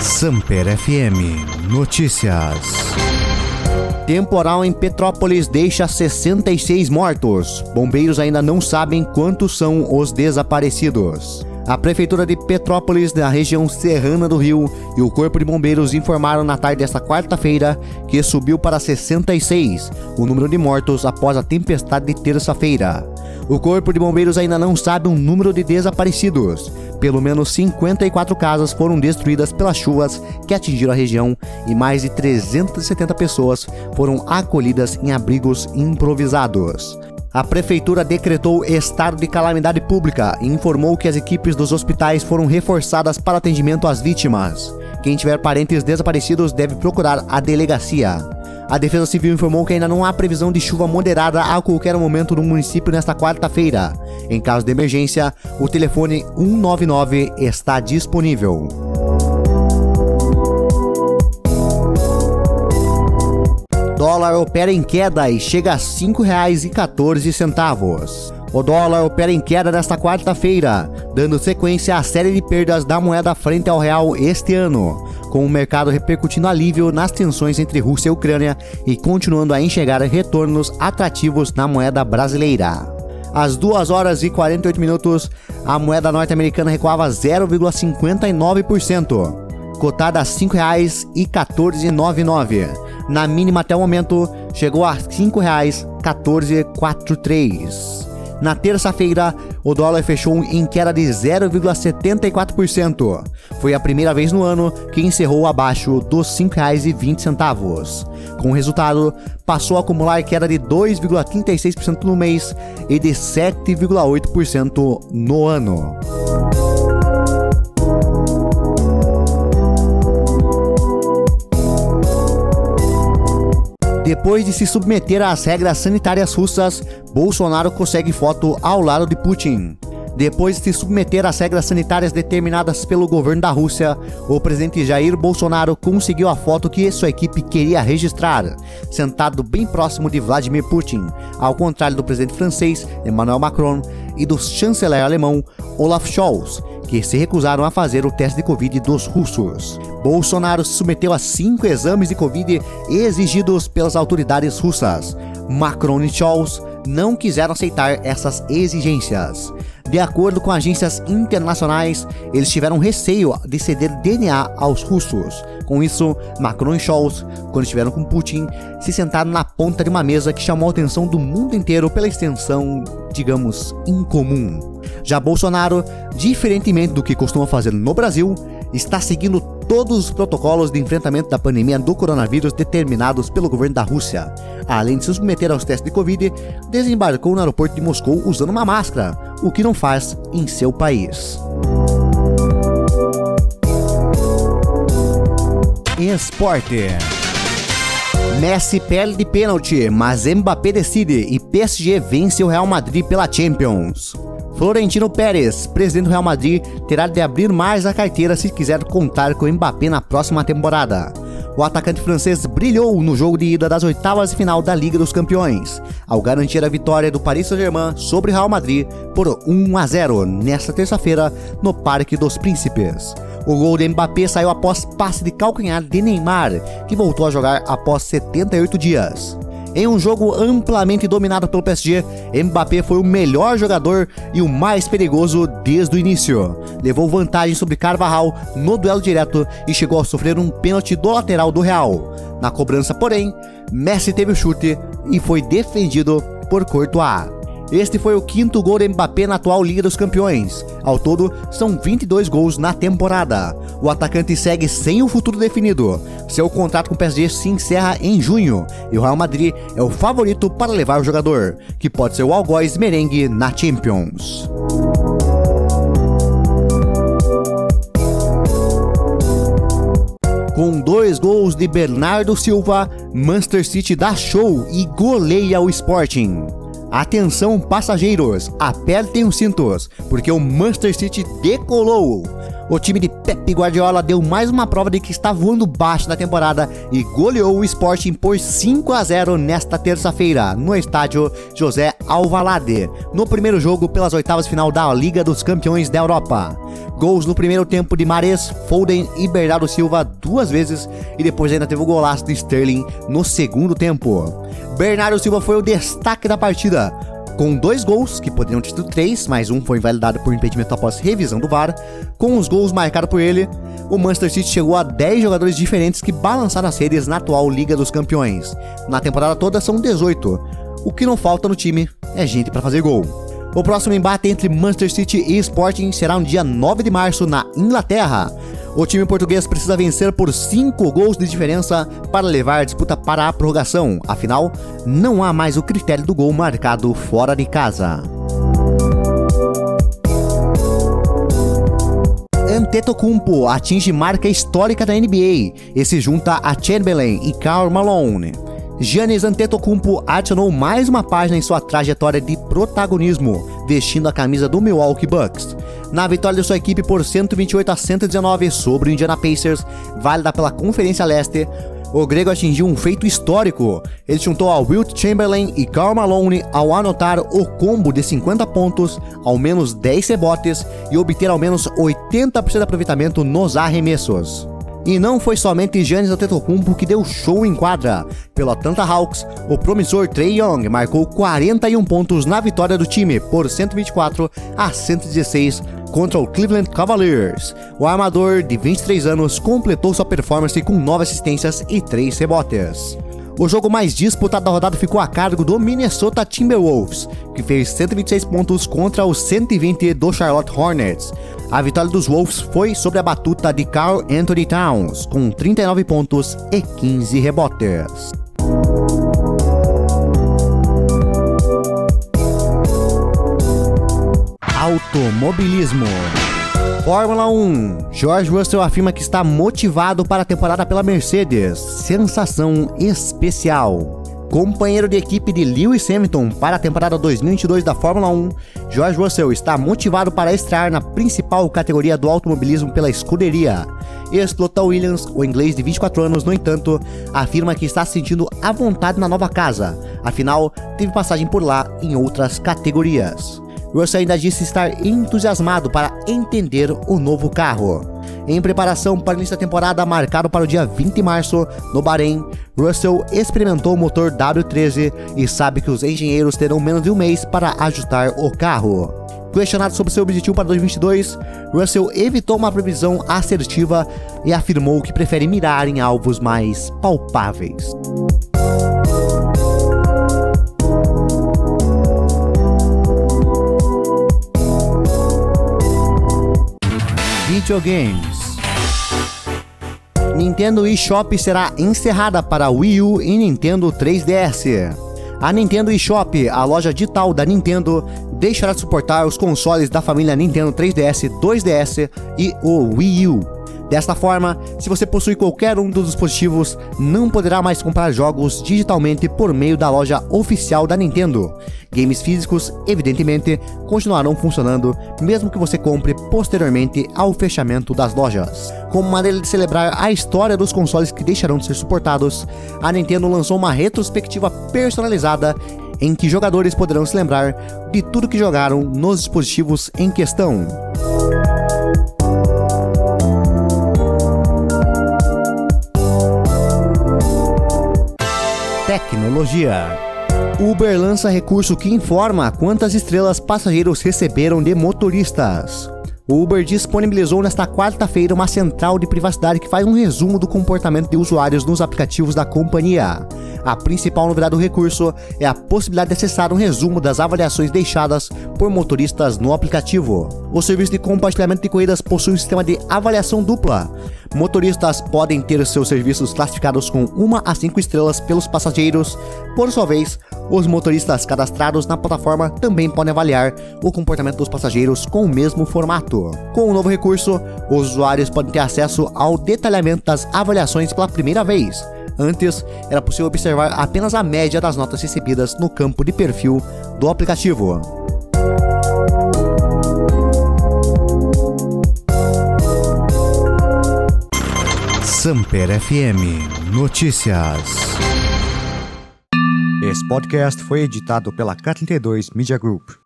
Samper FM Notícias. Temporal em Petrópolis deixa 66 mortos. Bombeiros ainda não sabem quantos são os desaparecidos. A Prefeitura de Petrópolis, na região serrana do Rio, e o Corpo de Bombeiros informaram na tarde desta quarta-feira que subiu para 66 o número de mortos após a tempestade de terça-feira. O Corpo de Bombeiros ainda não sabe o número de desaparecidos. Pelo menos 54 casas foram destruídas pelas chuvas que atingiram a região e mais de 370 pessoas foram acolhidas em abrigos improvisados. A prefeitura decretou estado de calamidade pública e informou que as equipes dos hospitais foram reforçadas para atendimento às vítimas. Quem tiver parentes desaparecidos deve procurar a delegacia. A Defesa Civil informou que ainda não há previsão de chuva moderada a qualquer momento no município nesta quarta-feira. Em caso de emergência, o telefone 199 está disponível. Dólar opera em queda e chega a R$ 5,14. O dólar opera em queda nesta quarta-feira, dando sequência à série de perdas da moeda frente ao real este ano, com o mercado repercutindo alívio nas tensões entre Rússia e Ucrânia e continuando a enxergar retornos atrativos na moeda brasileira. Às 2 horas e 48 minutos, a moeda norte-americana recuava 0,59%, cotada a R$ 5,1499 na mínima até o momento, chegou a R$ 5,1443. Na terça-feira, o dólar fechou em queda de 0,74%. Foi a primeira vez no ano que encerrou abaixo dos R$ 5,20. Com o resultado, passou a acumular queda de 2,36% no mês e de 7,8% no ano. Depois de se submeter às regras sanitárias russas, Bolsonaro consegue foto ao lado de Putin. Depois de se submeter às regras sanitárias determinadas pelo governo da Rússia, o presidente Jair Bolsonaro conseguiu a foto que sua equipe queria registrar, sentado bem próximo de Vladimir Putin, ao contrário do presidente francês Emmanuel Macron e do chanceler alemão Olaf Scholz, que se recusaram a fazer o teste de Covid dos russos. Bolsonaro se submeteu a cinco exames de Covid exigidos pelas autoridades russas. Macron e Scholz não quiseram aceitar essas exigências. De acordo com agências internacionais, eles tiveram receio de ceder DNA aos russos. Com isso, Macron e Scholz, quando estiveram com Putin, se sentaram na ponta de uma mesa que chamou a atenção do mundo inteiro pela extensão, digamos, incomum. Já Bolsonaro, diferentemente do que costuma fazer no Brasil, está seguindo todos os protocolos de enfrentamento da pandemia do coronavírus determinados pelo governo da Rússia. Além de se submeter aos testes de Covid, desembarcou no aeroporto de Moscou usando uma máscara, o que não faz em seu país. Esporte. Messi perde de pênalti, mas Mbappé decide e PSG vence o Real Madrid pela Champions. Florentino Pérez, presidente do Real Madrid, terá de abrir mais a carteira se quiser contar com Mbappé na próxima temporada. O atacante francês brilhou no jogo de ida das oitavas de final da Liga dos Campeões, ao garantir a vitória do Paris Saint-Germain sobre o Real Madrid por 1 a 0 nesta terça-feira no Parque dos Príncipes. O gol de Mbappé saiu após passe de calcanhar de Neymar, que voltou a jogar após 78 dias. Em um jogo amplamente dominado pelo PSG, Mbappé foi o melhor jogador e o mais perigoso desde o início. Levou vantagem sobre Carvajal no duelo direto e chegou a sofrer um pênalti do lateral do Real. Na cobrança, porém, Messi teve o chute e foi defendido por Courtois. Este foi o quinto gol de Mbappé na atual Liga dos Campeões. Ao todo, são 22 gols na temporada. O atacante segue sem o futuro definido. Seu contrato com o PSG se encerra em junho e o Real Madrid é o favorito para levar o jogador, que pode ser o algoz merengue na Champions. Com dois gols de Bernardo Silva, Manchester City dá show e goleia o Sporting. Atenção passageiros, apertem os cintos, porque o Manchester City decolou. O time de Pep Guardiola deu mais uma prova de que está voando baixo na temporada e goleou o Sporting por 5 a 0 nesta terça-feira no estádio José Alvalade, no primeiro jogo pelas oitavas final da Liga dos Campeões da Europa. Gols no primeiro tempo de Mares, Foden e Bernardo Silva duas vezes e depois ainda teve o golaço de Sterling no segundo tempo. Bernardo Silva foi o destaque da partida, com dois gols, que poderiam ter sido três, mas um foi invalidado por impedimento após revisão do VAR. Com os gols marcados por ele, o Manchester City chegou a 10 jogadores diferentes que balançaram as redes na atual Liga dos Campeões. Na temporada toda são 18. O que não falta no time é gente para fazer gol. O próximo embate entre Manchester City e Sporting será no dia 9 de março na Inglaterra. O time português precisa vencer por 5 gols de diferença para levar a disputa para a prorrogação, afinal, não há mais o critério do gol marcado fora de casa. Antetokounmpo atinge marca histórica da NBA e se junta a Chamberlain e Karl Malone. Giannis Antetokounmpo adicionou mais uma página em sua trajetória de protagonismo, vestindo a camisa do Milwaukee Bucks na vitória de sua equipe por 128 a 119 sobre o Indiana Pacers, válida pela Conferência Leste. O grego atingiu um feito histórico. Ele juntou a Wilt Chamberlain e Karl Malone ao anotar o combo de 50 pontos, ao menos 10 rebotes e obter ao menos 80% de aproveitamento nos arremessos. E não foi somente Giannis Antetokounmpo que deu show em quadra. Pelo Atlanta Hawks, o promissor Trey Young marcou 41 pontos na vitória do time por 124 a 116 contra o Cleveland Cavaliers. O armador de 23 anos completou sua performance com 9 assistências e 3 rebotes. O jogo mais disputado da rodada ficou a cargo do Minnesota Timberwolves, que fez 126 pontos contra os 120 do Charlotte Hornets. A vitória dos Wolves foi sobre a batuta de Carl Anthony Towns, com 39 pontos e 15 rebotes. Automobilismo. Fórmula 1. George Russell afirma que está motivado para a temporada pela Mercedes. Sensação especial. Companheiro de equipe de Lewis Hamilton para a temporada 2022 da Fórmula 1, George Russell está motivado para estrear na principal categoria do automobilismo pela escuderia. Ex-piloto Williams, o inglês de 24 anos, no entanto, afirma que está se sentindo à vontade na nova casa, afinal, teve passagem por lá em outras categorias. Russell ainda disse estar entusiasmado para entender o novo carro. Em preparação para esta temporada marcado para o dia 20 de março, no Bahrein, Russell experimentou o motor W13 e sabe que os engenheiros terão menos de um mês para ajustar o carro. Questionado sobre seu objetivo para 2022, Russell evitou uma previsão assertiva e afirmou que prefere mirar em alvos mais palpáveis. Videogames. Nintendo eShop será encerrada para Wii U e Nintendo 3DS. A Nintendo eShop, a loja digital da Nintendo, deixará de suportar os consoles da família Nintendo 3DS, 2DS e o Wii U. Desta forma, se você possui qualquer um dos dispositivos, não poderá mais comprar jogos digitalmente por meio da loja oficial da Nintendo. Games físicos, evidentemente, continuarão funcionando, mesmo que você compre posteriormente ao fechamento das lojas. Como maneira de celebrar a história dos consoles que deixarão de ser suportados, a Nintendo lançou uma retrospectiva personalizada em que jogadores poderão se lembrar de tudo que jogaram nos dispositivos em questão. Tecnologia. Uber lança recurso que informa quantas estrelas passageiros receberam de motoristas. O Uber disponibilizou nesta quarta-feira uma central de privacidade que faz um resumo do comportamento de usuários nos aplicativos da companhia. A principal novidade do recurso é a possibilidade de acessar um resumo das avaliações deixadas por motoristas no aplicativo. O serviço de compartilhamento de corridas possui um sistema de avaliação dupla. Motoristas podem ter seus serviços classificados com 1 a 5 estrelas pelos passageiros. Por sua vez, os motoristas cadastrados na plataforma também podem avaliar o comportamento dos passageiros com o mesmo formato. Com o novo recurso, os usuários podem ter acesso ao detalhamento das avaliações pela primeira vez. Antes, era possível observar apenas a média das notas recebidas no campo de perfil do aplicativo. Samper FM Notícias. Esse podcast foi editado pela K32 Media Group.